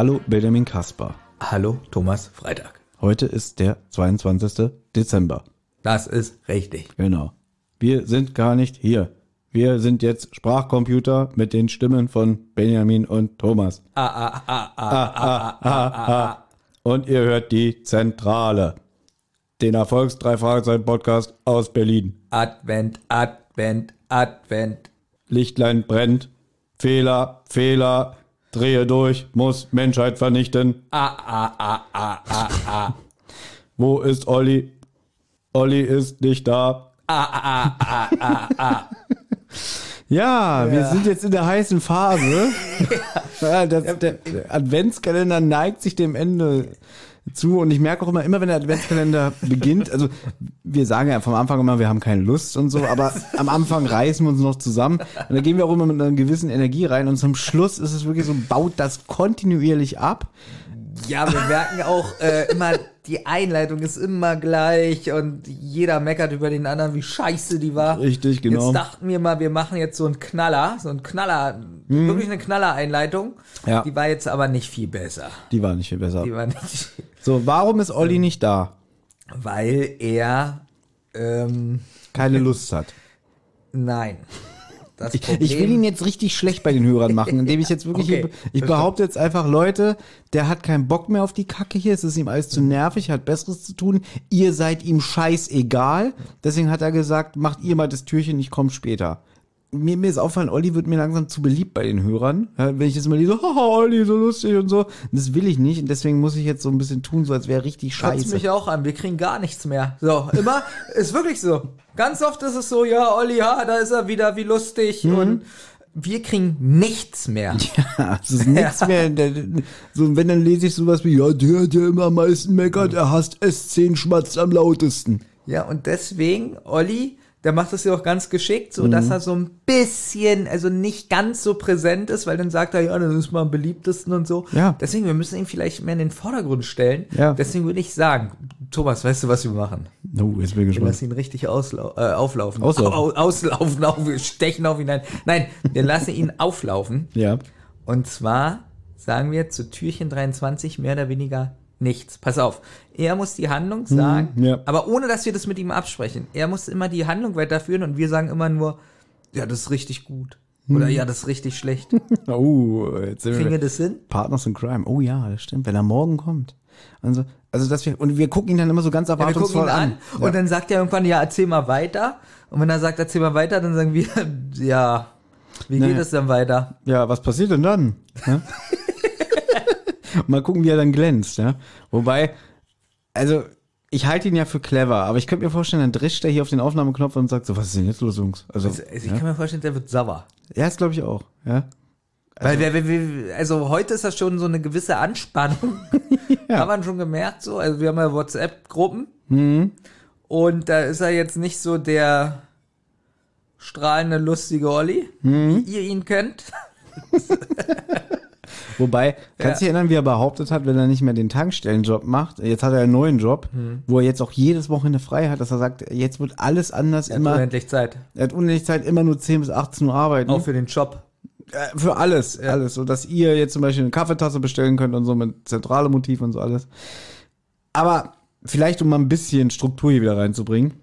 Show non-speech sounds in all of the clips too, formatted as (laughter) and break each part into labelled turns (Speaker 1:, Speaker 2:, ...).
Speaker 1: Hallo Benjamin Kasper.
Speaker 2: Hallo Thomas Freitag.
Speaker 1: Heute ist der 22. Dezember.
Speaker 2: Das ist richtig.
Speaker 1: Genau. Wir sind gar nicht hier. Wir sind jetzt Sprachcomputer mit den Stimmen von Benjamin und Thomas.
Speaker 2: Ah, ah, ah, ah, ah, ah, ah, ah. ah, ah, ah
Speaker 1: und ihr hört die Zentrale. Den Erfolgsdrei Fragezeichen Podcast aus Berlin.
Speaker 2: Advent, Advent, Advent.
Speaker 1: Lichtlein brennt. Fehler, Fehler. Drehe durch, muss Menschheit vernichten.
Speaker 2: Ah, ah, ah, ah, ah, ah.
Speaker 1: Wo ist Olli? Olli ist nicht da.
Speaker 2: Ah, ah, ah, ah, ah.
Speaker 1: Ja, wir sind jetzt in der heißen Phase. (laughs) ja, das, der Adventskalender neigt sich dem Ende zu und ich merke auch immer, immer wenn der Adventskalender (laughs) beginnt, also wir sagen ja vom Anfang immer, wir haben keine Lust und so, aber am Anfang reißen wir uns noch zusammen und da gehen wir auch immer mit einer gewissen Energie rein und zum Schluss ist es wirklich so, baut das kontinuierlich ab.
Speaker 2: Ja, wir merken auch äh, immer, die Einleitung ist immer gleich und jeder meckert über den anderen, wie scheiße die war.
Speaker 1: Richtig, genau.
Speaker 2: Jetzt dachten wir mal, wir machen jetzt so einen Knaller, so einen Knaller, wirklich eine Knaller-Einleitung.
Speaker 1: Ja.
Speaker 2: Die war jetzt aber nicht viel besser.
Speaker 1: Die war nicht viel besser.
Speaker 2: Die war nicht,
Speaker 1: So, warum ist Olli nicht da?
Speaker 2: weil er, ähm,
Speaker 1: Keine Lust hat.
Speaker 2: nein. Das
Speaker 1: Ich, ich will ihn jetzt richtig schlecht bei den Hörern machen, indem ich jetzt wirklich, (laughs)
Speaker 2: Okay,
Speaker 1: ich behaupte jetzt einfach, Leute, der hat keinen Bock mehr auf die Kacke hier, es ist ihm alles zu nervig, hat Besseres zu tun, ihr seid ihm scheißegal, deswegen hat er gesagt, macht ihr mal das Türchen, ich komme später. Mir, mir ist auffallen, Olli wird mir langsam zu beliebt bei den Hörern. Ja, wenn ich jetzt mal lese, (laughs) haha, Olli, so lustig und so. Und das will ich nicht und deswegen muss ich jetzt so ein bisschen tun, so als wäre richtig scheiße.
Speaker 2: mich auch an, wir kriegen gar nichts mehr. So, immer, (laughs) ist wirklich so. Ganz oft ist es so, ja, Olli, ja, da ist er wieder, wie lustig. Und wir kriegen nichts mehr. (laughs)
Speaker 1: Ja, es ist nichts mehr. So, wenn dann lese ich sowas wie, ja, der, der immer am meisten meckert, er hasst S10, schmatzt am lautesten.
Speaker 2: Ja, und deswegen, Olli, der macht das ja auch ganz geschickt, so dass er so ein bisschen, also nicht ganz so präsent ist, weil dann sagt er, ja, dann ist man am beliebtesten und so.
Speaker 1: Ja.
Speaker 2: Deswegen, wir müssen ihn vielleicht mehr in den Vordergrund stellen.
Speaker 1: Ja.
Speaker 2: Deswegen würde ich sagen, Thomas, weißt du, was wir machen?
Speaker 1: Oh, jetzt bin ich
Speaker 2: Wir
Speaker 1: gespannt.
Speaker 2: lassen ihn richtig auslau äh, auflaufen.
Speaker 1: Auslaufen.
Speaker 2: Au auslaufen, auf, wir stechen auf ihn ein. Nein, wir lassen ihn auflaufen.
Speaker 1: Ja.
Speaker 2: Und zwar sagen wir zu Türchen 23 mehr oder weniger nichts. Pass auf. Er muss die Handlung sagen,
Speaker 1: Hm, ja.
Speaker 2: aber ohne dass wir das mit ihm absprechen. Er muss immer die Handlung weiterführen und wir sagen immer nur, ja, das ist richtig gut. Oder
Speaker 1: Hm.
Speaker 2: ja, das ist richtig schlecht. (laughs)
Speaker 1: Oh, jetzt sind
Speaker 2: Kriegen wir das hin?
Speaker 1: Partners in Crime. Oh ja, das stimmt, wenn er morgen kommt. Also, also dass wir und wir gucken ihn dann immer so ganz
Speaker 2: Ja, wir gucken
Speaker 1: erwartungsvoll
Speaker 2: ihn an,
Speaker 1: an.
Speaker 2: und dann sagt er irgendwann, ja, erzähl mal weiter. Und wenn er sagt, erzähl mal weiter, dann sagen wir, (laughs) ja, wie geht es denn weiter?
Speaker 1: Ja, was passiert denn dann? (laughs) Ja? Mal gucken, wie er dann glänzt, ja. Wobei, also, ich halte ihn ja für clever, aber ich könnte mir vorstellen, dann drischt er hier auf den Aufnahmeknopf und sagt so, was ist denn jetzt los, Jungs? Also,
Speaker 2: Also, ich kann mir vorstellen, der wird sauer.
Speaker 1: ja, das glaube ich auch, ja.
Speaker 2: Weil wir, wir, wir, also heute ist das schon so eine gewisse Anspannung. (laughs) Hat man schon gemerkt so. Also wir haben ja WhatsApp-Gruppen.
Speaker 1: Mhm.
Speaker 2: Und da ist er jetzt nicht so der strahlende, lustige Olli,
Speaker 1: Mhm.
Speaker 2: wie ihr ihn kennt. (laughs)
Speaker 1: Wobei, kannst du dich erinnern, wie er behauptet hat, wenn er nicht mehr den Tankstellenjob macht, jetzt hat er einen neuen Job,
Speaker 2: Mhm.
Speaker 1: wo er jetzt auch jedes Wochenende frei hat, dass er sagt, jetzt wird alles anders, immer,
Speaker 2: Unendlich Zeit.
Speaker 1: er hat unendlich Zeit, immer nur 10 bis 18 Uhr arbeiten.
Speaker 2: Auch für den Job.
Speaker 1: Äh, Für alles, alles. So dass ihr jetzt zum Beispiel eine Kaffeetasse bestellen könnt und so mit zentrale Motiv und so alles. Aber vielleicht, um mal ein bisschen Struktur hier wieder reinzubringen.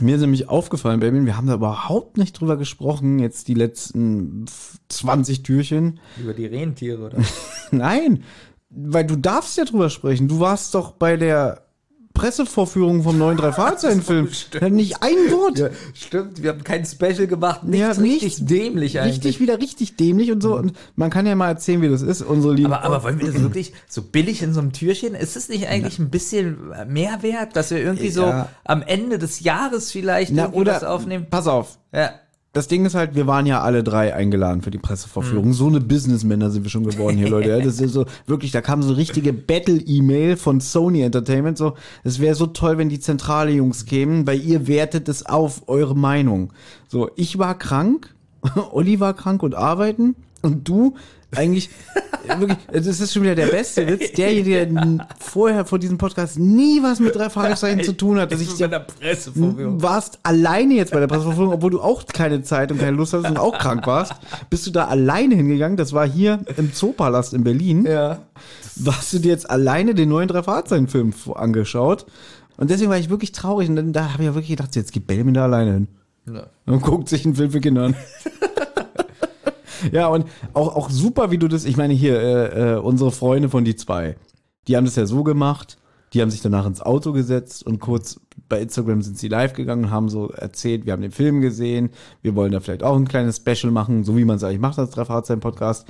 Speaker 1: Mir ist nämlich aufgefallen, Baby, wir haben da überhaupt nicht drüber gesprochen, jetzt die letzten 20 Türchen.
Speaker 2: Über die Rentiere, oder? (laughs)
Speaker 1: Nein, weil du darfst ja drüber sprechen. Du warst doch bei der Pressevorführung vom neuen Drei-Fahrzeichen-Film. (laughs)
Speaker 2: stimmt.
Speaker 1: Nicht ein Wort.
Speaker 2: ja, stimmt. Wir haben kein Special gemacht. Nichts
Speaker 1: Ja,
Speaker 2: richtig
Speaker 1: nichts.
Speaker 2: dämlich eigentlich.
Speaker 1: Richtig, wieder richtig dämlich und so. Und man kann ja mal erzählen, wie das ist, unsere lieben.
Speaker 2: Aber, aber wollen wir das (clears throat) wirklich so billig in so einem Türchen? Ist es nicht eigentlich ein bisschen mehr wert, dass wir irgendwie so
Speaker 1: Ja.
Speaker 2: am Ende des Jahres vielleicht
Speaker 1: Na, oder,
Speaker 2: aufnehmen?
Speaker 1: pass auf.
Speaker 2: Ja.
Speaker 1: Das Ding ist halt, wir waren ja alle drei eingeladen für die Pressevorführung. So eine Businessmänner sind wir schon geworden hier, Leute. Das ist so, (laughs) wirklich, da kam so eine richtige Battle-E-Mail von Sony Entertainment. So, es wäre so toll, wenn die zentrale Jungs kämen, weil ihr wertet es auf, eure Meinung. So, ich war krank, (laughs) Olli war krank und arbeiten und du eigentlich, wirklich, das ist schon wieder der beste Witz, (laughs) derjenige, der vorher vor diesem Podcast nie was mit drei Fragezeichen zu tun hat, dass ich
Speaker 2: bei der Pressevorführung.
Speaker 1: warst alleine jetzt bei der Pressevorführung, obwohl du auch keine Zeit und keine Lust hattest und auch krank warst, bist du da alleine hingegangen, das war hier im Zoopalast in Berlin,
Speaker 2: Ja.
Speaker 1: hast du dir jetzt alleine den neuen drei Fragezeichen-Film angeschaut und deswegen war ich wirklich traurig und dann da habe ich ja wirklich gedacht, jetzt geht Benjamin da alleine hin.
Speaker 2: Ja.
Speaker 1: Und guckt sich einen Film für Kinder an. (laughs) (laughs) ja, und auch, auch super, wie du das, ich meine hier, äh, äh, unsere Freunde von die zwei, die haben das ja so gemacht, die haben sich danach ins Auto gesetzt und kurz bei Instagram sind sie live gegangen und haben so erzählt, wir haben den Film gesehen, wir wollen da vielleicht auch ein kleines Special machen, so wie man es eigentlich macht als Trefferhardsein-Podcast,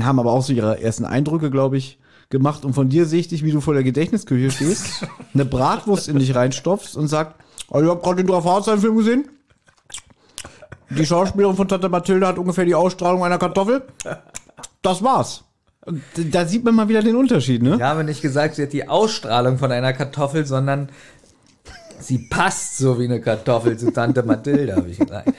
Speaker 1: haben aber auch so ihre ersten Eindrücke, glaube ich, gemacht und von dir sehe ich dich, wie du vor der Gedächtnisküche stehst, (laughs) eine Bratwurst in dich reinstopfst und sagst, oh, ich habe gerade den Trefferhardsein-Film gesehen, die Schauspielerin von Tante Mathilde hat ungefähr die Ausstrahlung einer Kartoffel. Das war's. Da sieht man mal wieder den Unterschied, ne?
Speaker 2: Ich habe nicht gesagt, sie hat die Ausstrahlung von einer Kartoffel, sondern sie passt so wie eine Kartoffel zu Tante Mathilde, habe ich gesagt.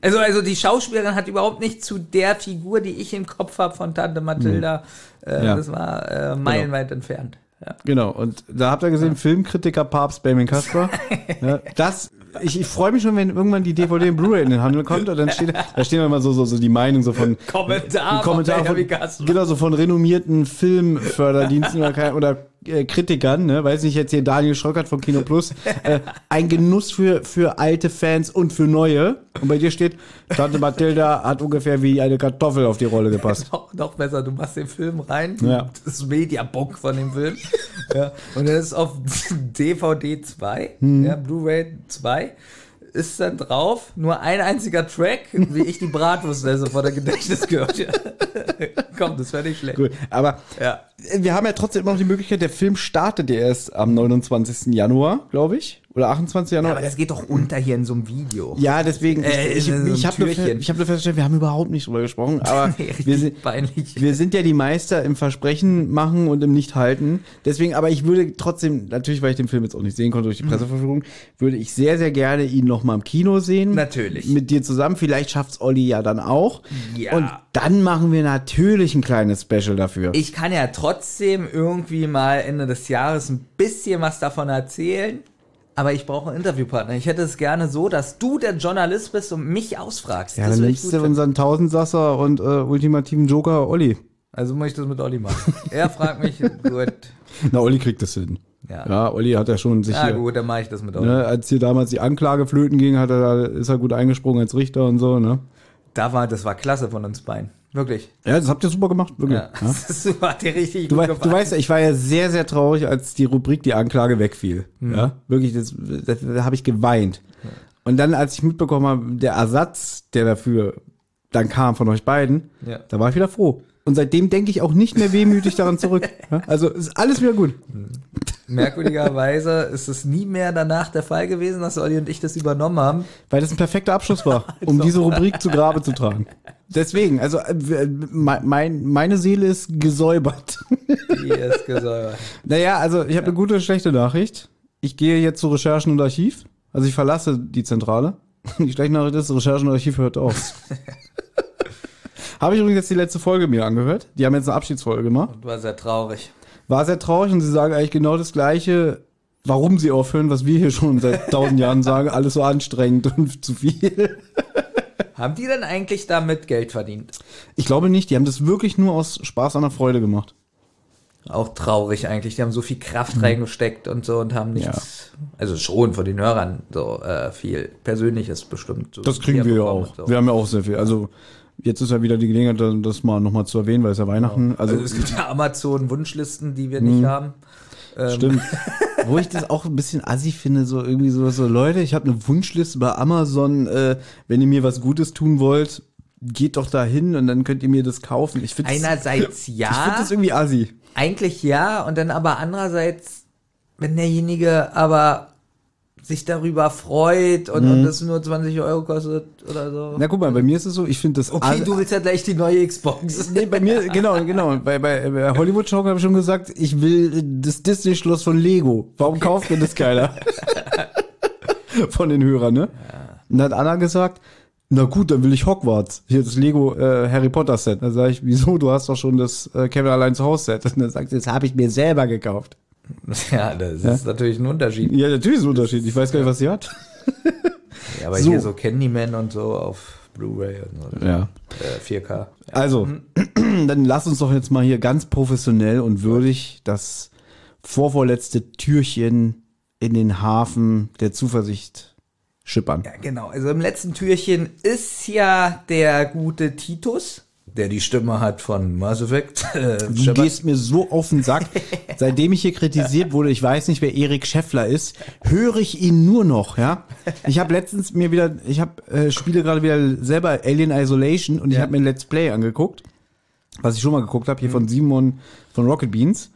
Speaker 2: Also, also die Schauspielerin hat überhaupt nicht zu der Figur, die ich im Kopf habe von Tante Mathilda. Äh,
Speaker 1: Ja.
Speaker 2: Das war äh, meilenweit entfernt. Ja.
Speaker 1: Genau. Und da habt ihr gesehen, Filmkritiker Papst Benjamin Kasper. (laughs) ja, das, ich, ich freue mich schon, wenn irgendwann die DVD und Blu-ray in den Handel kommt und dann steht, da stehen immer so, so, so die Meinung so von,
Speaker 2: Kommentar,
Speaker 1: Kommentar
Speaker 2: von
Speaker 1: genau, so von renommierten Filmförderdiensten (laughs) oder, oder äh, Kritikern, ne? weiß nicht, jetzt hier Daniel Schröckert von Kino Plus, (laughs) äh, ein Genuss für, für alte Fans und für neue. Und bei dir steht, Tante Mathilda hat ungefähr wie eine Kartoffel auf die Rolle gepasst. (laughs)
Speaker 2: Noch, noch besser, du machst den Film rein,
Speaker 1: Ja.
Speaker 2: das Mediabook von dem Film, (laughs) ja, und dann ist auf DVD 2,
Speaker 1: Hm.
Speaker 2: ja, Blu-ray 2, ist dann drauf nur ein einziger Track, wie ich die Bratwurst esse vor der Gedächtniskirche. (laughs) Komm, das wäre nicht schlecht.
Speaker 1: Gut, aber
Speaker 2: Ja.
Speaker 1: wir haben ja trotzdem immer noch die Möglichkeit, der Film startet ja erst am 29. Januar, glaube ich. Oder 28. Januar.
Speaker 2: Aber das geht doch unter hier in so einem Video.
Speaker 1: Ja, deswegen,
Speaker 2: Äh,
Speaker 1: ich, ich, ich habe nur, hab nur festgestellt, wir haben überhaupt nicht drüber gesprochen, (laughs) aber
Speaker 2: Richtig
Speaker 1: wir, sind,
Speaker 2: peinlich.
Speaker 1: wir sind ja die Meister im Versprechen machen und im Nicht-Halten. Deswegen, aber ich würde trotzdem, natürlich, weil ich den Film jetzt auch nicht sehen konnte durch die
Speaker 2: Mhm.
Speaker 1: Presseverfügung, würde ich sehr, sehr gerne ihn noch mal im Kino sehen.
Speaker 2: Natürlich.
Speaker 1: Mit dir zusammen. Vielleicht schafft's Olli ja dann auch.
Speaker 2: Ja.
Speaker 1: Und dann machen wir natürlich ein kleines Special dafür.
Speaker 2: Ich kann ja trotzdem irgendwie mal Ende des Jahres ein bisschen was davon erzählen. Aber ich brauche einen Interviewpartner. Ich hätte es gerne so, dass du der Journalist bist und mich ausfragst.
Speaker 1: ja,
Speaker 2: das
Speaker 1: dann nimmst du unseren Tausendsasser und äh, ultimativen Joker Olli.
Speaker 2: Also muss ich das mit Olli machen. Er fragt mich, gut. (laughs)
Speaker 1: Na, Olli kriegt das hin.
Speaker 2: Ja.
Speaker 1: Ja, Olli hat ja schon sich hier,
Speaker 2: gut, dann mache ich das mit Olli.
Speaker 1: ne, als hier damals die Anklage flöten ging, hat er, ist er gut eingesprungen als Richter und so, ne?
Speaker 2: Da war, das war klasse von uns beiden. Wirklich.
Speaker 1: Ja, das habt ihr super gemacht, wirklich.
Speaker 2: Ja.
Speaker 1: Ja. (laughs)
Speaker 2: Das hat dir richtig
Speaker 1: Du,
Speaker 2: gut
Speaker 1: wei du weißt, ja, ich war ja sehr, sehr traurig, als die Rubrik die Anklage wegfiel.
Speaker 2: Mhm.
Speaker 1: Ja, wirklich, das, das, da habe ich geweint. Und dann, als ich mitbekommen habe, der Ersatz, der dafür dann kam von euch beiden,
Speaker 2: Ja.
Speaker 1: da war ich wieder froh. Und seitdem denke ich auch nicht mehr wehmütig daran zurück. (laughs) Ja? Also ist alles wieder gut.
Speaker 2: Merkwürdigerweise ist es nie mehr danach der Fall gewesen, dass Olli und ich das übernommen haben.
Speaker 1: Weil das ein perfekter Abschluss war, (laughs) um diese Rubrik zu Grabe zu tragen. Deswegen, also äh, mein, mein, meine Seele ist gesäubert.
Speaker 2: Die ist gesäubert. (laughs)
Speaker 1: Naja, also ich habe eine gute und schlechte Nachricht. Ich gehe jetzt zu Recherchen und Archiv. Also ich verlasse die Zentrale. (laughs) Die schlechte Nachricht ist, Recherchen und Archiv hört auf. (laughs) habe ich übrigens jetzt die letzte Folge mir angehört. Die haben jetzt eine Abschiedsfolge gemacht.
Speaker 2: Und war sehr traurig.
Speaker 1: War sehr traurig und sie sagen eigentlich genau das Gleiche, warum sie aufhören, was wir hier schon seit tausend Jahren sagen. Alles so anstrengend und zu viel.
Speaker 2: Haben die denn eigentlich damit Geld verdient?
Speaker 1: Ich glaube nicht, die haben das wirklich nur aus Spaß an der Freude gemacht.
Speaker 2: Auch traurig eigentlich. Die haben so viel Kraft reingesteckt und so und haben nichts. Also schon von den Hörern so äh, viel Persönliches bestimmt. So
Speaker 1: Das kriegen wir ja auch.
Speaker 2: So.
Speaker 1: Wir haben ja auch sehr viel. Also jetzt ist ja wieder die Gelegenheit, das mal nochmal zu erwähnen, weil es ja Weihnachten.
Speaker 2: also,
Speaker 1: Also,
Speaker 2: es gibt ja Amazon-Wunschlisten, die wir
Speaker 1: Mhm.
Speaker 2: nicht haben. Ähm,
Speaker 1: stimmt. (laughs) Wo ich das auch ein bisschen assi finde, so irgendwie so, so Leute, ich habe eine Wunschliste bei Amazon, äh, wenn ihr mir was Gutes tun wollt, geht doch da hin und dann könnt ihr mir das kaufen. Ich finde
Speaker 2: Einerseits (laughs)
Speaker 1: ich
Speaker 2: ja,
Speaker 1: find das irgendwie assi.
Speaker 2: eigentlich ja, und dann aber andererseits, wenn derjenige aber sich darüber freut und, und das nur 20 Euro kostet oder so.
Speaker 1: Mhm. Na guck mal, bei mir ist es so, ich finde das
Speaker 2: Okay,
Speaker 1: assi-
Speaker 2: du willst ja gleich die neue Xbox.
Speaker 1: Nee, bei mir, genau, genau. Bei, bei, bei Hollywood Show habe ich schon gesagt, ich will das Disney-Schloss von Lego. Warum kauft denn das keiner? (laughs) von den Hörern, ne? Und dann hat Anna gesagt, Na gut, dann will ich Hogwarts. Hier das Lego äh, Harry Potter Set. Dann sage ich, wieso? Du hast doch schon das äh, Kevin allein zu Hause Set. Und (laughs) dann sagt sie, das habe ich mir selber gekauft. (laughs)
Speaker 2: Ja, das ist natürlich ein Unterschied.
Speaker 1: Ja, natürlich ist ein Unterschied. Ich weiß gar nicht, was sie hat. (laughs)
Speaker 2: Ja, aber
Speaker 1: So.
Speaker 2: hier so Candyman und so auf Blu-ray und so.
Speaker 1: Ja.
Speaker 2: Äh, 4K.
Speaker 1: Also, (clears throat) dann lass uns doch jetzt mal hier ganz professionell und würdig das vorvorletzte Türchen in den Hafen der Zuversicht schippern.
Speaker 2: Ja, genau. Also im letzten Türchen ist ja der gute Titus, der die Stimme hat von Mass Effect. (laughs) Äh,
Speaker 1: Du
Speaker 2: Shepard.
Speaker 1: gehst mir so auf den Sack. Seitdem ich hier kritisiert wurde, ich weiß nicht, wer Erik Scheffler ist, höre ich ihn nur noch, ja. Ich habe letztens mir wieder, ich habe äh, spiele gerade wieder selber Alien Isolation und ich
Speaker 2: Ja.
Speaker 1: habe mir ein Let's Play angeguckt, was ich schon mal geguckt habe, hier von Simon von Rocket Beans.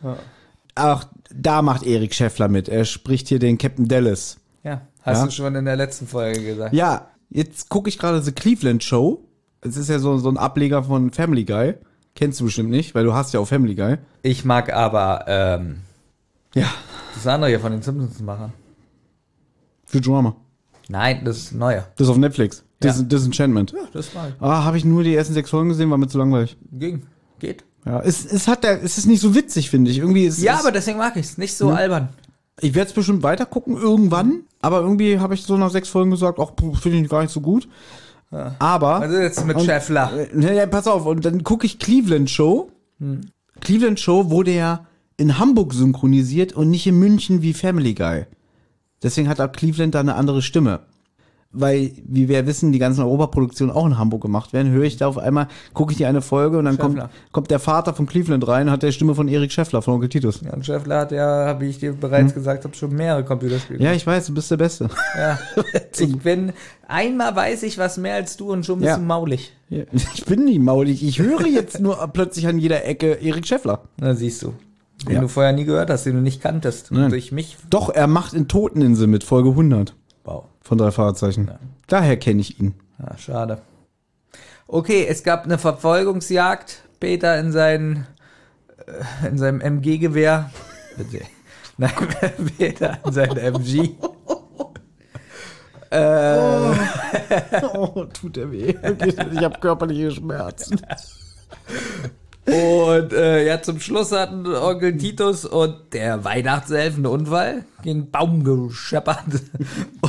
Speaker 1: Auch da macht Erik Scheffler mit. Er spricht hier den Captain Dallas.
Speaker 2: ja, hast
Speaker 1: Ja.
Speaker 2: du schon in der letzten Folge gesagt.
Speaker 1: Ja, jetzt gucke ich gerade The Cleveland Show. Es ist ja so, so ein Ableger von Family Guy. Kennst du bestimmt nicht, weil du hast ja auch Family Guy.
Speaker 2: Ich mag aber ähm,
Speaker 1: Ja.
Speaker 2: das andere hier von den Simpsons-Machern.
Speaker 1: Futurama.
Speaker 2: Nein, das ist neuer.
Speaker 1: Das ist auf Netflix. Dis
Speaker 2: Ja.
Speaker 1: Disenchantment.
Speaker 2: Das mag ich.
Speaker 1: Ah, habe ich nur die ersten sechs Folgen gesehen, war mir zu langweilig.
Speaker 2: Ging. Geht.
Speaker 1: Ja, es, es hat der, es ist nicht so witzig, finde ich. Irgendwie ist
Speaker 2: Ja,
Speaker 1: es,
Speaker 2: aber deswegen mag ich es. Nicht so albern.
Speaker 1: ich werde es bestimmt weiter gucken irgendwann, aber irgendwie habe ich so nach sechs Folgen gesagt, ach, finde ich gar nicht so gut. Aber
Speaker 2: Also jetzt mit
Speaker 1: Und-
Speaker 2: Scheffler.
Speaker 1: Ne, pass auf, und dann gucke ich Cleveland Show. Cleveland Show wurde ja in Hamburg synchronisiert und nicht in München wie Family Guy. Deswegen hat auch Cleveland da eine andere Stimme. Weil, wie wir wissen, die ganzen Europaproduktionen auch in Hamburg gemacht werden, höre ich da auf einmal, gucke ich die eine Folge und dann kommt, kommt der Vater von Cleveland rein und hat der Stimme von Erik Scheffler, von Onkel Titus.
Speaker 2: Ja, und Scheffler hat ja, wie ich dir bereits gesagt habe, schon mehrere Computerspiele.
Speaker 1: Ja, ich weiß, du bist der Beste.
Speaker 2: Ja. (laughs) Ich bin, einmal weiß ich was mehr als du und schon bist
Speaker 1: Ja.
Speaker 2: du maulig.
Speaker 1: Ja, (laughs) Ich bin nicht maulig, ich höre jetzt nur plötzlich an jeder Ecke Erik Scheffler.
Speaker 2: Na, siehst du. Den
Speaker 1: Ja.
Speaker 2: du vorher nie gehört hast, den du nicht kanntest.
Speaker 1: Nein.
Speaker 2: Durch mich.
Speaker 1: Doch, er macht in Toteninsel mit Folge 100
Speaker 2: Wow.
Speaker 1: Von drei Fahrzeichen. Daher kenne ich ihn.
Speaker 2: Ja, schade. Okay, es gab eine Verfolgungsjagd. Peter in, sein, äh, in seinem MG-Gewehr. (laughs) Nein, (laughs) Peter in seinem MG. (laughs)
Speaker 1: Oh, tut er weh. Ich habe körperliche Schmerzen.
Speaker 2: Und äh, ja, zum Schluss hatten Onkel Titus und der Weihnachtself einen Unfall, gegen Baum gescheppert.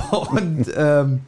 Speaker 2: (laughs) Und ähm,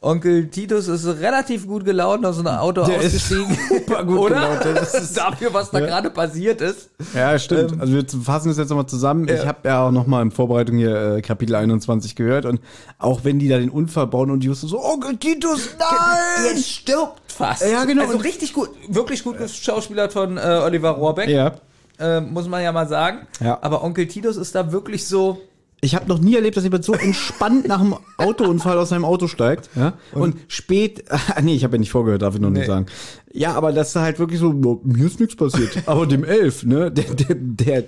Speaker 2: Onkel Titus ist relativ gut gelaunt aus einem Auto
Speaker 1: Der ist
Speaker 2: ausgestiegen. (laughs)
Speaker 1: super gut
Speaker 2: Oder?
Speaker 1: gelaunt, das ist- (laughs)
Speaker 2: Dafür, was da gerade passiert ist.
Speaker 1: Ja, stimmt. also wir fassen das jetzt nochmal zusammen. Ich habe ja auch nochmal in Vorbereitung hier äh, Kapitel 21 gehört und auch wenn die da den Unfall bauen und Justus so, Onkel Titus, (laughs) nein!
Speaker 2: Er stirbt fast.
Speaker 1: Ja, genau.
Speaker 2: Also
Speaker 1: Und-
Speaker 2: richtig gut, wirklich gut geschauspielert von äh, Oliver Rohrbeck.
Speaker 1: Ja.
Speaker 2: Äh, muss man ja mal sagen.
Speaker 1: Ja.
Speaker 2: Aber Onkel Titus ist da wirklich so.
Speaker 1: Ich habe noch nie erlebt, dass jemand so (laughs) entspannt nach einem Autounfall aus seinem Auto steigt. Ja? Und, spät, ah, (laughs) nee, ich habe ja nicht vorgehört, darf ich noch
Speaker 2: Nee.
Speaker 1: nicht sagen. Ja, aber das ist halt wirklich so, no, mir ist nichts passiert. (laughs) aber dem Elf, ne, der, der, der,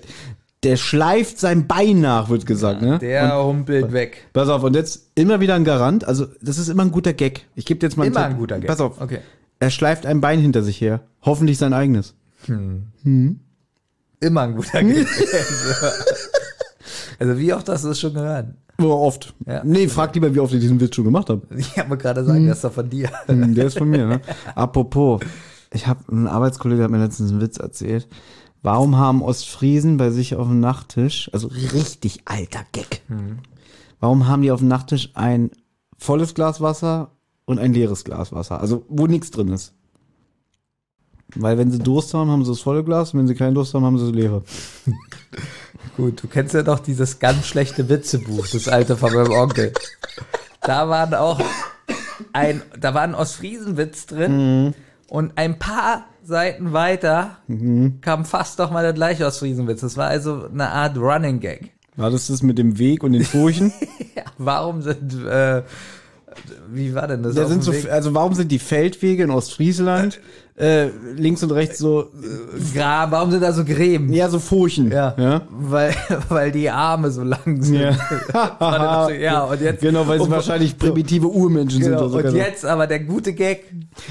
Speaker 1: der schleift sein Bein nach, wird gesagt, ne?
Speaker 2: Der humpelt weg.
Speaker 1: Pass auf, und jetzt immer wieder ein Garant. Also, das ist immer ein guter Gag. Ich gebe dir jetzt mal einen
Speaker 2: Immer ein guter Gag.
Speaker 1: Pass auf.
Speaker 2: Okay.
Speaker 1: Er schleift ein Bein hinter sich her. Hoffentlich sein eigenes.
Speaker 2: Immer ein guter Gag. Also wie oft hast du das schon gehört?
Speaker 1: Oder oft.
Speaker 2: Ja.
Speaker 1: Nee, frag lieber, wie oft ich diesen Witz schon gemacht habe.
Speaker 2: Ich habe gerade sagen, das ist doch von dir.
Speaker 1: Hm, Der ist von mir, ne? Apropos, ich habe ein Arbeitskollege hat mir letztens einen Witz erzählt. Warum haben Ostfriesen bei sich auf dem Nachttisch, also richtig alter Gag. Warum haben die auf dem Nachttisch ein volles Glas Wasser und ein leeres Glas Wasser, also wo nichts drin ist? Weil wenn sie Durst haben, haben sie das volle Glas, und wenn sie keinen Durst haben, haben sie das leere. (laughs)
Speaker 2: Gut, du kennst ja doch dieses ganz schlechte Witzebuch, das alte von meinem Onkel. Da waren auch ein, da war ein Ostfriesenwitz drin und ein paar Seiten weiter kam fast doch mal der gleiche Ostfriesenwitz. Das war also eine Art Running Gag.
Speaker 1: War das das mit dem Weg und den Furchen? (laughs)
Speaker 2: Ja, warum sind, äh, wie war denn das?
Speaker 1: Da sind so, also warum sind die Feldwege in Ostfriesland äh, links und rechts so,
Speaker 2: Gra warum sind da so Gräben?
Speaker 1: ja, so Furchen?
Speaker 2: Ja,
Speaker 1: ja?
Speaker 2: Weil, (laughs) weil die Arme so lang sind.
Speaker 1: Ja. (laughs)
Speaker 2: ja, (laughs) und jetzt.
Speaker 1: Genau, weil sie
Speaker 2: und-
Speaker 1: wahrscheinlich primitive Urmenschen
Speaker 2: Genau,
Speaker 1: sind. oder so.
Speaker 2: und jetzt aber der gute Gag.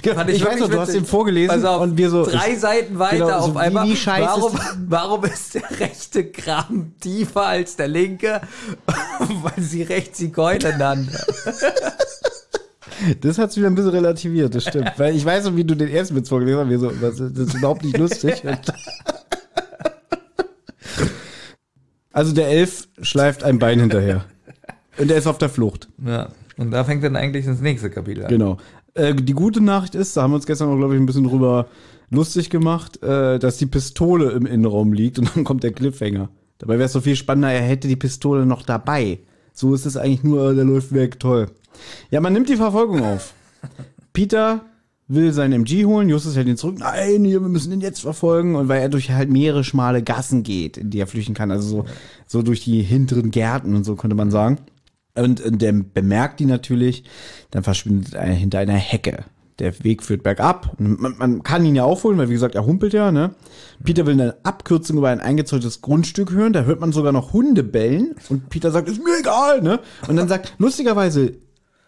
Speaker 2: fand
Speaker 1: Ich weiß
Speaker 2: wirklich
Speaker 1: noch, du hast den vorgelesen
Speaker 2: Pass auf,
Speaker 1: und wir so-
Speaker 2: Drei Seiten weiter
Speaker 1: Genau, so
Speaker 2: auf
Speaker 1: wie-
Speaker 2: einmal.
Speaker 1: wie scheiße
Speaker 2: warum,
Speaker 1: ist
Speaker 2: warum ist der rechte Graben tiefer als der linke? Weil sie rechts Zigeuner nannten.
Speaker 1: Das hat's wieder ein bisschen relativiert, das stimmt. Weil ich weiß noch, wie du den ersten Witz vorgelesen hast, mir so, das ist überhaupt nicht lustig. (laughs) Also der Elf schleift ein Bein hinterher. Und er ist auf der Flucht.
Speaker 2: Ja. Und da fängt dann eigentlich das nächste Kapitel an.
Speaker 1: Genau. Äh, die gute Nachricht ist, da haben wir uns gestern auch, glaube ich, ein bisschen drüber lustig gemacht, äh, dass die Pistole im Innenraum liegt und dann kommt der Cliffhanger. Dabei wäre es so viel spannender, er hätte die Pistole noch dabei. So ist es eigentlich nur, der läuft weg, toll. Ja, man nimmt die Verfolgung auf. (laughs) Peter will sein MG holen, Justus hält ihn zurück. Nein, wir müssen ihn jetzt verfolgen. Und weil er durch halt mehrere schmale Gassen geht, in die er flüchten kann. Also so, so durch die hinteren Gärten und so könnte man sagen. Und, und der bemerkt die natürlich, dann verschwindet er hinter einer Hecke. Der Weg führt bergab. Man, man kann ihn ja aufholen, weil wie gesagt, er humpelt ja. Ne? Peter will eine Abkürzung über ein eingezäuntes Grundstück hören. Da hört man sogar noch Hunde bellen. Und Peter sagt, ist mir egal. Ne? Und dann sagt, lustigerweise,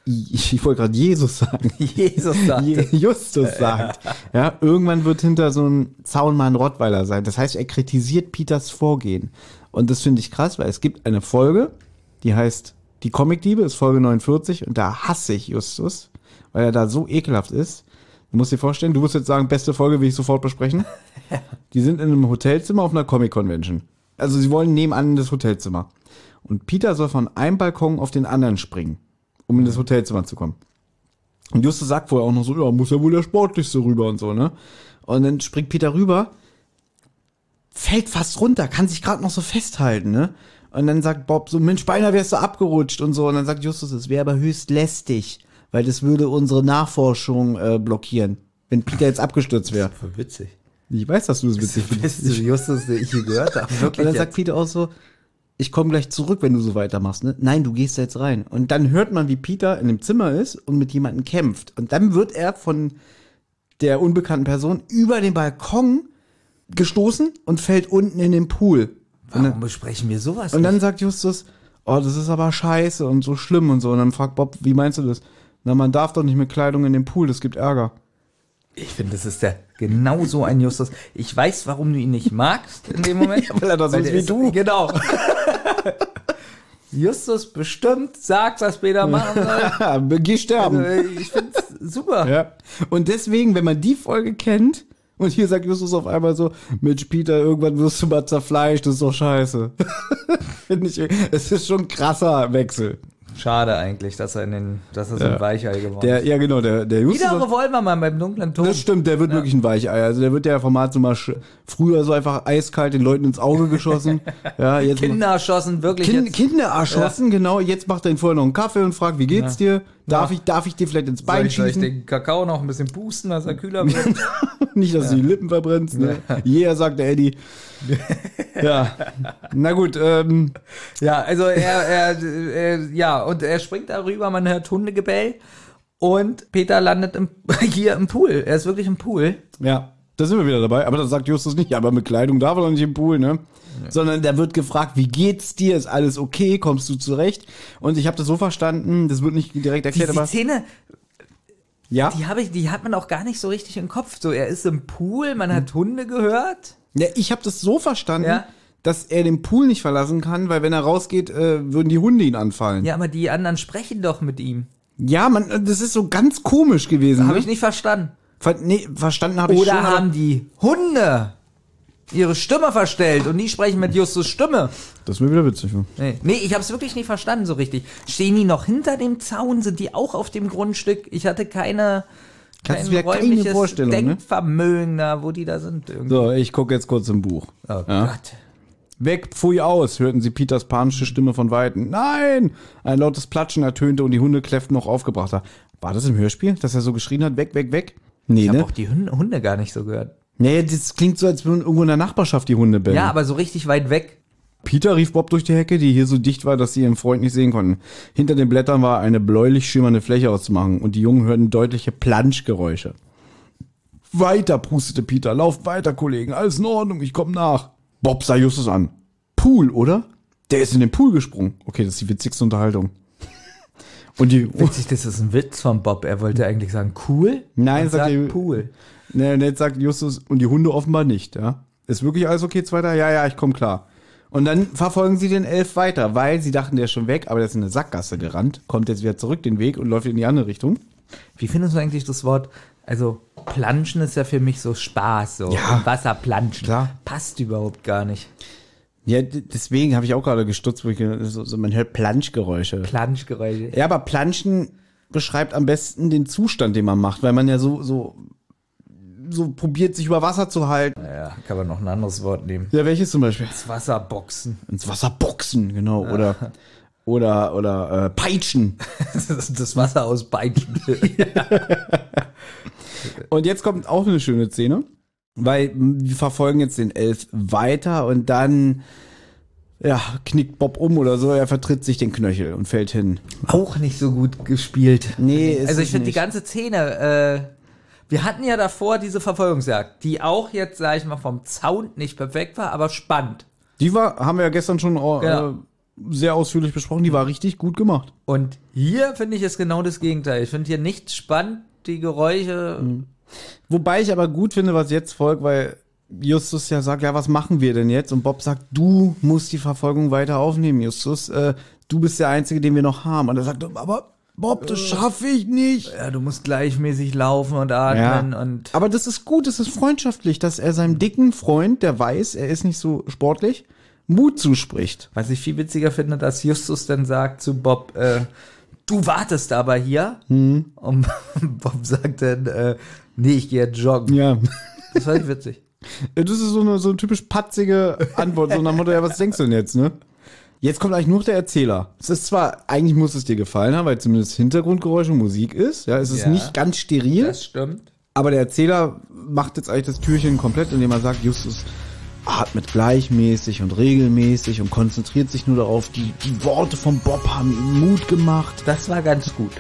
Speaker 1: ich, ich wollte gerade Jesus sagen. (laughs)
Speaker 2: Jesus sagte.
Speaker 1: Je- Justus sagt. Ja, irgendwann wird hinter so einem Zaun mal ein Rottweiler sein. Das heißt, er kritisiert Peters Vorgehen. Und das finde ich krass, weil es gibt eine Folge, die heißt Die Comicdiebe, ist Folge 49 und da hasse ich Justus, weil er da so ekelhaft ist. Du musst dir vorstellen, du musst jetzt sagen, beste Folge will ich sofort besprechen. (laughs) Die sind in einem Hotelzimmer auf einer Comic-Convention. Also sie wollen nebenan in das Hotelzimmer. Und Peter soll von einem Balkon auf den anderen springen, um in das Hotelzimmer zu kommen. Und Justus sagt vorher auch noch so, ja, muss ja wohl der Sportlichste rüber und so, ne? Und dann springt Peter rüber, fällt fast runter, kann sich gerade noch so festhalten, ne? Und dann sagt Bob so, Mensch, beinahe wärst du abgerutscht und so. Und dann sagt Justus, es wäre aber höchst lästig, weil das würde unsere Nachforschung äh, blockieren, wenn Peter jetzt abgestürzt wäre.
Speaker 2: Voll witzig.
Speaker 1: Ich weiß, dass du es witzig
Speaker 2: Das
Speaker 1: findest.
Speaker 2: beste Justus, den ich je gehört habe.
Speaker 1: Und
Speaker 2: Wirklich.
Speaker 1: dann sagt Peter auch so, ich komme gleich zurück, wenn du so weitermachst. Ne? Nein, du gehst jetzt rein. Und dann hört man, wie Peter in dem Zimmer ist und mit jemandem kämpft. Und dann wird er von der unbekannten Person über den Balkon gestoßen und fällt unten in den Pool.
Speaker 2: Warum besprechen wir sowas
Speaker 1: Und dann
Speaker 2: nicht?
Speaker 1: sagt Justus, oh, das ist aber scheiße und so schlimm und so. Und dann fragt Bob, wie meinst du das? Na, man darf doch nicht mit Kleidung in den Pool, das gibt Ärger.
Speaker 2: Ich finde, das ist der genau so ein Justus. Ich weiß, warum du ihn nicht magst in dem Moment. (laughs)
Speaker 1: weil er das so ist wie du.
Speaker 2: Genau. (laughs) Justus bestimmt sagt, was Peter machen soll. (laughs)
Speaker 1: Geh sterben.
Speaker 2: Also, ich finde es super.
Speaker 1: Ja. Und deswegen, wenn man die Folge kennt, und hier sagt Justus auf einmal so, Mensch, Peter, irgendwann wirst du mal zerfleischt, das ist doch scheiße. Finde ich, es ist schon ein krasser Wechsel.
Speaker 2: Schade eigentlich, dass er in den, dass er so ein
Speaker 1: Ja.
Speaker 2: Weichei geworden
Speaker 1: Der, ja genau, der, der Justus.
Speaker 2: Wieder Revolvermann beim dunklen Ton.
Speaker 1: das stimmt, der wird wirklich ein Weichei. Also der wird ja Format so mal früher so einfach eiskalt den Leuten ins Auge geschossen. (laughs) ja, jetzt
Speaker 2: Kinder erschossen, wirklich
Speaker 1: Kind. Kinder erschossen, genau. Jetzt macht er ihn vorher noch einen Kaffee und fragt, wie geht's dir? Darf
Speaker 2: Ja.
Speaker 1: ich, darf ich dir vielleicht ins
Speaker 2: Soll
Speaker 1: Bein
Speaker 2: ich, soll ich
Speaker 1: schießen?
Speaker 2: den Kakao noch ein bisschen pusten, dass er kühler wird? (laughs)
Speaker 1: Nicht, dass du die Lippen verbrennst. Ne? Yeah, sagt der Eddie. (laughs) ja. Na gut, ähm,
Speaker 2: ja, also er, er, er, ja, und er springt darüber, man hört Hundegebell und Peter landet im, (laughs) hier im Pool. Er ist wirklich im Pool.
Speaker 1: ja, da sind wir wieder dabei. Aber das sagt Justus nicht. Ja, aber mit Kleidung darf er doch nicht im Pool, ne? Sondern da wird gefragt, wie geht's dir? Ist alles okay? Kommst du zurecht? Und ich habe das so verstanden, das wird nicht direkt
Speaker 2: Die,
Speaker 1: erklärt,
Speaker 2: die
Speaker 1: aber
Speaker 2: Szene,
Speaker 1: ja.
Speaker 2: die, habe ich, die hat man auch gar nicht so richtig im Kopf. So, er ist im Pool, man hat Hunde gehört.
Speaker 1: ja ich habe das so verstanden,
Speaker 2: Ja.
Speaker 1: dass er den Pool nicht verlassen kann, weil wenn er rausgeht, äh, würden die Hunde ihn anfallen.
Speaker 2: Ja, aber die anderen sprechen doch mit ihm.
Speaker 1: Ja, man, das ist so ganz komisch gewesen.
Speaker 2: Habe
Speaker 1: ne?
Speaker 2: ich nicht verstanden.
Speaker 1: Ver nee, verstanden habe ich
Speaker 2: Oder
Speaker 1: schon. aber-
Speaker 2: haben die Hunde ihre Stimme verstellt und die sprechen mit Justus Stimme?
Speaker 1: Das wäre wieder witzig. Ne?
Speaker 2: Nee, nee ich habe es wirklich nicht verstanden so richtig. Stehen die noch hinter dem Zaun? Sind die auch auf dem Grundstück? Ich hatte keine,
Speaker 1: Kannst
Speaker 2: kein
Speaker 1: du dir keine
Speaker 2: räumliches
Speaker 1: Vorstellung, ne?
Speaker 2: Denkvermögen da, wo die da sind. Irgendwie.
Speaker 1: So, ich gucke jetzt kurz im Buch.
Speaker 2: Oh
Speaker 1: Ja.
Speaker 2: Gott.
Speaker 1: Weg, pfui aus, hörten sie Peters panische Stimme von Weitem. Nein! Ein lautes Platschen ertönte und die Hunde kläfften noch aufgebrachter. War das im Hörspiel, dass er so geschrien hat, weg, weg, weg? Nee,
Speaker 2: Ich habe
Speaker 1: ne?
Speaker 2: auch die Hunde, gar nicht so gehört.
Speaker 1: Nee, das klingt so, als würden irgendwo in der Nachbarschaft die Hunde bellen.
Speaker 2: Ja, aber so richtig weit weg.
Speaker 1: Peter rief Bob durch die Hecke, die hier so dicht war, dass sie ihren Freund nicht sehen konnten. Hinter den Blättern war eine bläulich schimmernde Fläche auszumachen und die Jungen hörten deutliche Planschgeräusche. Weiter, prustete Peter. Lauft weiter, Kollegen. Alles in Ordnung, ich komm nach. Bob sah Justus an. Pool, oder? Der ist in den Pool gesprungen. Okay, das ist die witzigste Unterhaltung. Und die,
Speaker 2: Witzig, das ist ein Witz von Bob. Er wollte eigentlich sagen, cool.
Speaker 1: Nein, sagt
Speaker 2: sagt
Speaker 1: er-
Speaker 2: Pool.
Speaker 1: Ne, und jetzt sagt Justus, und die Hunde offenbar nicht, ja. Ist wirklich alles okay, zweiter? Ja, ja, ich komm klar. Und dann verfolgen sie den Elf weiter, weil sie dachten, der ist schon weg, aber der ist in eine Sackgasse gerannt, kommt jetzt wieder zurück den Weg und läuft in die andere Richtung.
Speaker 2: Wie findest du eigentlich das Wort? Also, planschen ist ja für mich so Spaß, so
Speaker 1: Ja.
Speaker 2: im Wasser planschen.
Speaker 1: Klar.
Speaker 2: Passt überhaupt gar nicht.
Speaker 1: Ja, deswegen habe ich auch gerade gestutzt, wo ich so, so man hört Planschgeräusche.
Speaker 2: Planschgeräusche.
Speaker 1: Ja, aber Planschen beschreibt am besten den Zustand, den man macht, weil man ja so so so probiert, sich über Wasser zu halten.
Speaker 2: Ja, kann man noch ein anderes Wort nehmen.
Speaker 1: Ja, welches zum Beispiel?
Speaker 2: Das Wasserboxen.
Speaker 1: Ins Wasser boxen, genau. Oder oder oder äh, peitschen.
Speaker 2: Das, (laughs) das Wasser aus Beitschen. (laughs)
Speaker 1: Und jetzt kommt auch eine schöne Szene, weil wir verfolgen jetzt den Elf weiter und dann ja, knickt Bob um oder so, er vertritt sich den Knöchel und fällt hin.
Speaker 2: Auch nicht so gut gespielt.
Speaker 1: Nee, ist
Speaker 2: Also ich finde die
Speaker 1: nicht.
Speaker 2: ganze Szene, äh, wir hatten ja davor diese Verfolgungsjagd, die auch jetzt, sag ich mal, vom Sound nicht perfekt war, aber spannend.
Speaker 1: Die war, haben wir ja gestern schon äh,
Speaker 2: Genau.
Speaker 1: sehr ausführlich besprochen, die war richtig gut gemacht.
Speaker 2: Und hier finde ich es genau das Gegenteil. Ich finde hier nichts spannend, die Geräusche.
Speaker 1: Mhm. Wobei ich aber gut finde, was jetzt folgt, weil Justus ja sagt, ja, was machen wir denn jetzt? Und Bob sagt, du musst die Verfolgung weiter aufnehmen, Justus. Äh, du bist der Einzige, den wir noch haben. Und er sagt, aber Bob, das schaffe ich nicht.
Speaker 2: Ja, du musst gleichmäßig laufen und atmen und.
Speaker 1: Aber das ist gut, das ist freundschaftlich, dass er seinem dicken Freund, der weiß, er ist nicht so sportlich, Mut zuspricht.
Speaker 2: Was ich viel witziger finde, dass Justus dann sagt zu Bob, äh, du wartest aber hier.
Speaker 1: Mhm.
Speaker 2: Und (laughs) Bob sagt dann, äh, nee, ich gehe jetzt joggen.
Speaker 1: Ja.
Speaker 2: Das fand ich witzig. (laughs)
Speaker 1: Das ist so eine, so eine typisch patzige Antwort, so nach dem Motto, ja, was denkst du denn jetzt, ne? Jetzt kommt eigentlich nur der Erzähler. Es ist zwar, eigentlich muss es dir gefallen haben, weil zumindest Hintergrundgeräusch und Musik ist. Ja, es ist
Speaker 2: Ja.
Speaker 1: nicht ganz steril,
Speaker 2: Das stimmt.
Speaker 1: aber der Erzähler macht jetzt eigentlich das Türchen komplett, indem er sagt, Justus atmet gleichmäßig und regelmäßig und konzentriert sich nur darauf. Die, die Worte von Bob haben ihm Mut gemacht.
Speaker 2: Das war ganz gut.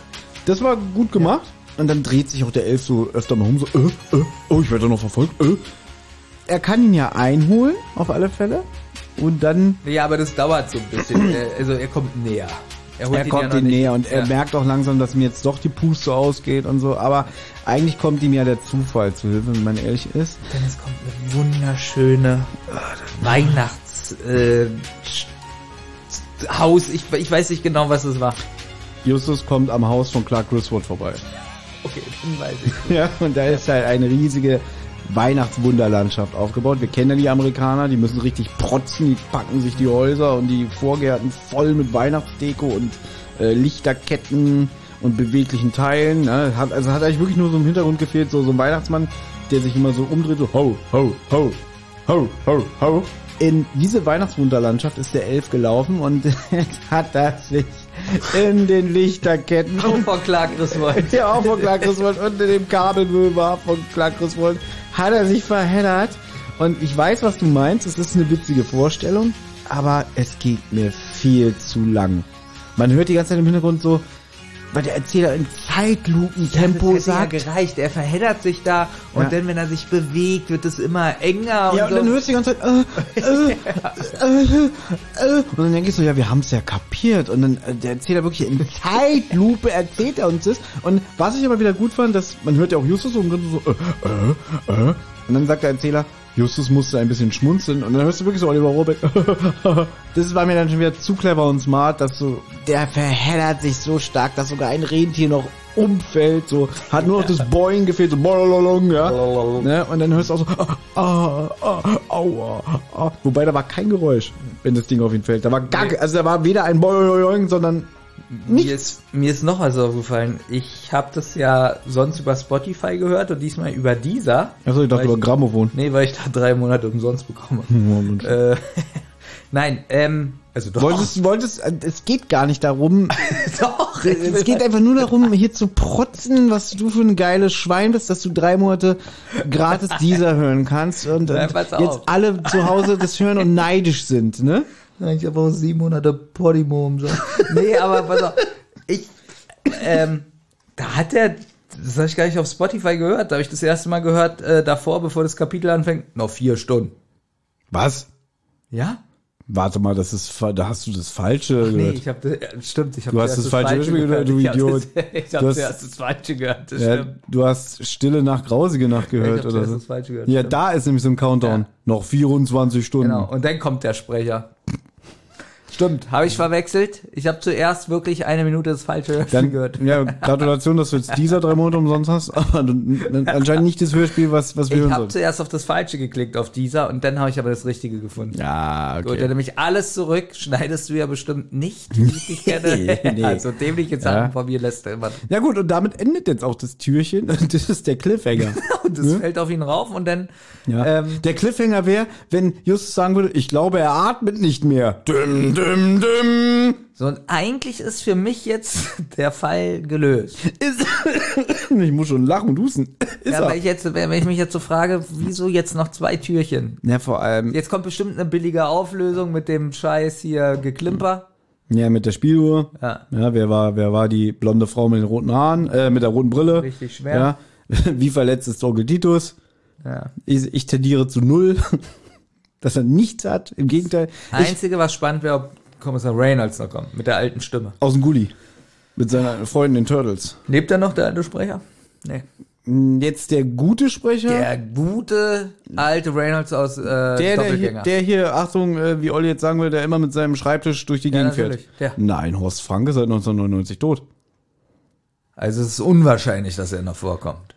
Speaker 1: Das war gut gemacht. Und dann dreht sich auch der Elf so öfter mal um, so, äh, äh, oh, ich werde noch verfolgt, äh. Er kann ihn ja einholen, auf alle Fälle. Und dann,
Speaker 2: Ja, aber das dauert so ein bisschen. (clears throat) Also er kommt näher.
Speaker 1: er
Speaker 2: ihn
Speaker 1: kommt
Speaker 2: ja
Speaker 1: ihm näher und er
Speaker 2: Ja.
Speaker 1: merkt auch langsam, dass ihm jetzt doch die Puste ausgeht und so. Aber eigentlich kommt ihm ja der Zufall zu Hilfe, wenn man ehrlich ist.
Speaker 2: Denn es kommt eine wunderschöne Weihnachts äh, Haus. Ich, ich weiß nicht genau, was es war.
Speaker 1: Justus kommt am Haus von Clark Griswold vorbei.
Speaker 2: Okay, dann weiß ich. (laughs)
Speaker 1: Ja, und da ist halt eine riesige Weihnachtswunderlandschaft aufgebaut. Wir kennen ja die Amerikaner, die müssen richtig protzen, die packen sich die Häuser und die Vorgärten voll mit Weihnachtsdeko und äh, Lichterketten und beweglichen Teilen. Ne? Hat, also hat eigentlich wirklich nur so im Hintergrund gefehlt, so, so ein Weihnachtsmann, der sich immer so umdreht, so ho, ho, ho, ho, ho, ho. In diese Weihnachtswunderlandschaft ist der Elf gelaufen und (laughs) hat er sich in den Lichterketten und
Speaker 2: Vor Clark Griswold.
Speaker 1: ja, auch von Clark Griswold unter dem Kabelmöber von Clark Griswold hat er sich verheddert. Und ich weiß, was du meinst. Es ist eine witzige Vorstellung, aber es geht mir viel zu lang. Man hört die ganze Zeit im Hintergrund so, weil der Erzähler in Zeitlupentempo
Speaker 2: das hätte
Speaker 1: sagt.
Speaker 2: ja gereicht. Er verheddert sich da und
Speaker 1: Ja.
Speaker 2: dann, wenn er sich bewegt, wird es immer enger.
Speaker 1: Ja,
Speaker 2: und
Speaker 1: und dann
Speaker 2: so.
Speaker 1: hörst du die ganze Zeit, äh, äh, (laughs) äh, äh, und dann denke ich so, ja, wir haben es ja kapiert. Und dann äh, der Erzähler wirklich in Zeitlupe erzählt er uns das. Und was ich aber wieder gut fand, dass man hört ja auch Justus und dann so, äh, äh, äh. Und dann sagt der Erzähler, Justus musste ein bisschen schmunzeln und dann hörst du wirklich so Oliver Rohrbeck. (laughs) das war mir dann schon wieder zu clever und smart, dass so, der verheddert sich so stark, dass sogar ein Rentier noch umfällt, so, hat nur noch das Boing gefehlt, so, ja. Ne? Und dann hörst du auch so, ah, ah, ah, aua, ah. Wobei da war kein Geräusch, wenn das Ding auf ihn fällt. Da war gar, also da war weder ein bolololong, sondern
Speaker 2: Mir ist, mir ist noch was aufgefallen. Ich habe das ja sonst über Spotify gehört und diesmal über dieser.
Speaker 1: Achso, ich dachte über Grammophon.
Speaker 2: Nee, weil ich da drei Monate umsonst bekomme. (laughs) äh, (laughs) nein, ähm, also doch.
Speaker 1: Wolltest, wolltest, äh, es geht gar nicht darum, (laughs)
Speaker 2: doch.
Speaker 1: es geht einfach nur darum, hier zu protzen, was du für ein geiles Schwein bist, dass du drei Monate gratis dieser hören kannst und, und jetzt alle zu Hause das hören und neidisch sind, ne?
Speaker 2: Ich habe auch sieben Monate Podimo umsonst. (laughs) nee, aber pass auf. Ich, ähm, da hat er, das habe ich gar nicht auf Spotify gehört, da habe ich das erste Mal gehört, äh, davor, bevor das Kapitel anfängt, noch vier Stunden.
Speaker 1: Was?
Speaker 2: Ja?
Speaker 1: Warte mal, das ist, da hast du das Falsche
Speaker 2: Nee,
Speaker 1: gehört.
Speaker 2: ich habe das, stimmt, ich habe
Speaker 1: Du hast das falsche Beispiel gehört, du
Speaker 2: Ich hab
Speaker 1: Idiot.
Speaker 2: Das, (laughs) ich
Speaker 1: Du
Speaker 2: habe
Speaker 1: hast-
Speaker 2: zuerst das falsche gehört, das
Speaker 1: Ja,
Speaker 2: stimmt.
Speaker 1: du hast Stille nach Grausige Nacht gehört oder so.
Speaker 2: das falsche gehört.
Speaker 1: Ja,
Speaker 2: stimmt.
Speaker 1: da ist nämlich so ein Countdown.
Speaker 2: Ja.
Speaker 1: Noch 24 Stunden.
Speaker 2: Genau, und dann kommt der Sprecher. Stimmt, habe ich verwechselt. Ich habe zuerst wirklich eine Minute das falsche Hörspiel (laughs)
Speaker 1: Dann,
Speaker 2: gehört.
Speaker 1: ja, Gratulation, dass du jetzt dieser drei Monate umsonst hast, (laughs) aber anscheinend nicht das Hörspiel, was, was wir
Speaker 2: Ich
Speaker 1: hören
Speaker 2: habe
Speaker 1: sollen.
Speaker 2: zuerst auf das Falsche geklickt, auf dieser, und dann habe ich aber das Richtige gefunden.
Speaker 1: Ja,
Speaker 2: Gut,
Speaker 1: okay.
Speaker 2: dann nehme ich alles zurück, (laughs) schneidest du ja bestimmt nicht, wie ich dich kenne.
Speaker 1: Nee.
Speaker 2: Also dämliche Sachen
Speaker 1: Ja.
Speaker 2: von mir lässt er immer.
Speaker 1: Ja gut, und damit endet jetzt auch das Türchen. Das ist der Cliffhanger.
Speaker 2: Und das fällt auf ihn rauf und dann
Speaker 1: Ja.
Speaker 2: ähm,
Speaker 1: der Cliffhanger wäre, wenn Justus sagen würde, ich glaube, er atmet nicht mehr. Düm, düm, düm.
Speaker 2: so und eigentlich ist für mich jetzt (laughs) der Fall gelöst.
Speaker 1: Ist, (laughs) ich muss schon lachen und husten. Ist
Speaker 2: Ja, weil ich jetzt, wenn ich mich jetzt so frage, wieso jetzt noch zwei Türchen?
Speaker 1: ja, vor allem,
Speaker 2: Jetzt kommt bestimmt eine billige Auflösung mit dem Scheiß hier Geklimper.
Speaker 1: ja, mit der Spieluhr.
Speaker 2: Ja.
Speaker 1: Ja, wer war, wer war die blonde Frau mit den roten Haaren, äh, mit der roten Brille?
Speaker 2: Richtig schwer.
Speaker 1: Ja. (laughs) Wie verletzt ist Onkel Titus?
Speaker 2: Ja.
Speaker 1: Ich, ich tendiere zu null, dass er nichts hat. Im Gegenteil. Ich,
Speaker 2: Einzige, was spannend wäre, ob Kommissar Reynolds noch kommt, mit der alten Stimme.
Speaker 1: aus dem Gully. Mit seiner Freundin den Turtles.
Speaker 2: Lebt er noch, der alte Sprecher? Nee.
Speaker 1: Jetzt der gute Sprecher.
Speaker 2: Der gute alte Reynolds aus äh,
Speaker 1: Der, der, hier, der hier, Achtung, äh, wie Olli jetzt sagen will, der immer mit seinem Schreibtisch durch die
Speaker 2: Ja,
Speaker 1: Gegend fährt. Nein, Horst Frank ist seit 1999 tot.
Speaker 2: also es ist unwahrscheinlich, dass er noch vorkommt.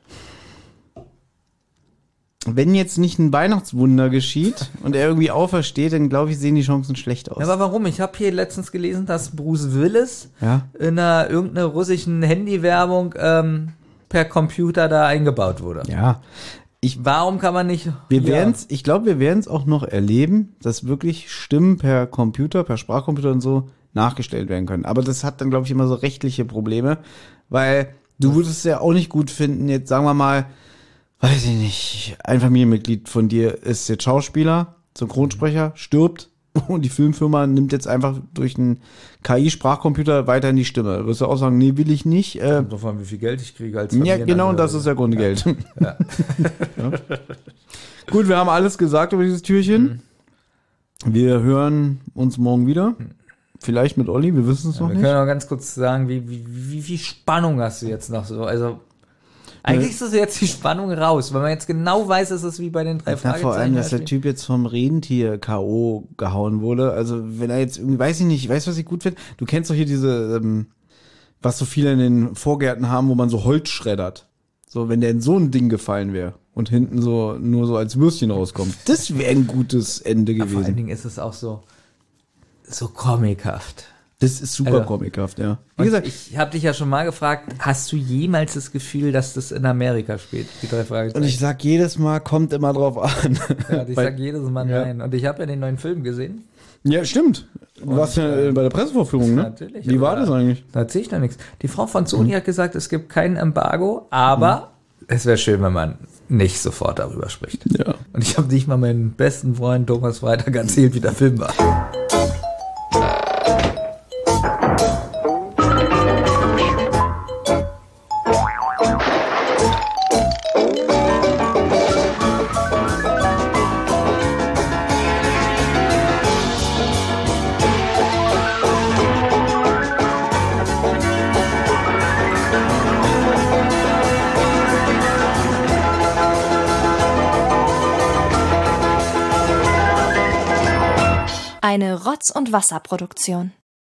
Speaker 1: Wenn jetzt nicht ein Weihnachtswunder geschieht (laughs) und er irgendwie aufersteht, dann glaube ich, sehen die Chancen schlecht aus.
Speaker 2: Ja, aber warum? Ich habe hier letztens gelesen, dass Bruce Willis
Speaker 1: Ja.
Speaker 2: in einer irgendeiner russischen Handywerbung ähm, per Computer da eingebaut wurde.
Speaker 1: ja.
Speaker 2: Warum kann man nicht?
Speaker 1: Wir
Speaker 2: Ja.
Speaker 1: werden's, ich glaube, wir werden es auch noch erleben, dass wirklich Stimmen per Computer, per Sprachcomputer und so nachgestellt werden können. Aber das hat dann, glaube ich, immer so rechtliche Probleme, weil du würdest es ja auch nicht gut finden, jetzt sagen wir mal, weiß ich nicht, ein Familienmitglied von dir ist jetzt Schauspieler, Synchronsprecher, stirbt (laughs) und die Filmfirma nimmt jetzt einfach durch einen KI-Sprachcomputer weiterhin die Stimme. Wirst du auch sagen, nee, will ich nicht. Äh,
Speaker 2: Kommt drauf an, wie viel Geld ich kriege als
Speaker 1: ja, genau, und das ist der Grund, Geld. (laughs) Ja. Gut, wir haben alles gesagt über dieses Türchen. Wir hören uns morgen wieder. Vielleicht mit Olli, wir wissen es noch
Speaker 2: Wir
Speaker 1: nicht.
Speaker 2: können auch ganz kurz sagen, wie, wie, wie viel Spannung hast du jetzt noch so? Also, eigentlich ist das jetzt die Spannung raus, weil man jetzt genau weiß, es ist wie bei den drei
Speaker 1: Ja,
Speaker 2: Fragezeichen.
Speaker 1: vor allem, dass der. Typ jetzt vom Rentier K.O. gehauen wurde. Also, wenn er jetzt irgendwie, weiß ich nicht, weißt du, was ich gut finde? Du kennst doch hier diese, ähm, was so viele in den Vorgärten haben, wo man so Holz schreddert. So, wenn der in so ein Ding gefallen wäre und hinten so nur so als Würstchen rauskommt. Das wäre ein gutes Ende
Speaker 2: Vor allen
Speaker 1: gewesen.
Speaker 2: Dingen ist es auch so, so comichaft.
Speaker 1: Das ist super
Speaker 2: Also-
Speaker 1: comichaft, ja. Wie gesagt,
Speaker 2: ich habe dich ja schon mal gefragt, hast du jemals das Gefühl, dass das in Amerika spielt, die drei Fragezeichen?
Speaker 1: und ich sag jedes Mal, kommt immer drauf an.
Speaker 2: ja, ich (laughs)
Speaker 1: Weil-
Speaker 2: sag jedes Mal
Speaker 1: Ja.
Speaker 2: nein. Und ich habe ja den neuen Film gesehen.
Speaker 1: ja, stimmt. Du warst ja äh, bei der Pressevorführung, ne?
Speaker 2: Natürlich,
Speaker 1: Wie war das eigentlich?
Speaker 2: Da erzähle ich da nichts. Die Frau von Sony hat gesagt, es gibt kein Embargo, aber es wäre schön, wenn man nicht sofort darüber spricht.
Speaker 1: Ja.
Speaker 2: Und ich habe nicht mal meinen besten Freund Thomas Freitag erzählt, wie der Film war.
Speaker 3: Rotz- und Wasserproduktion.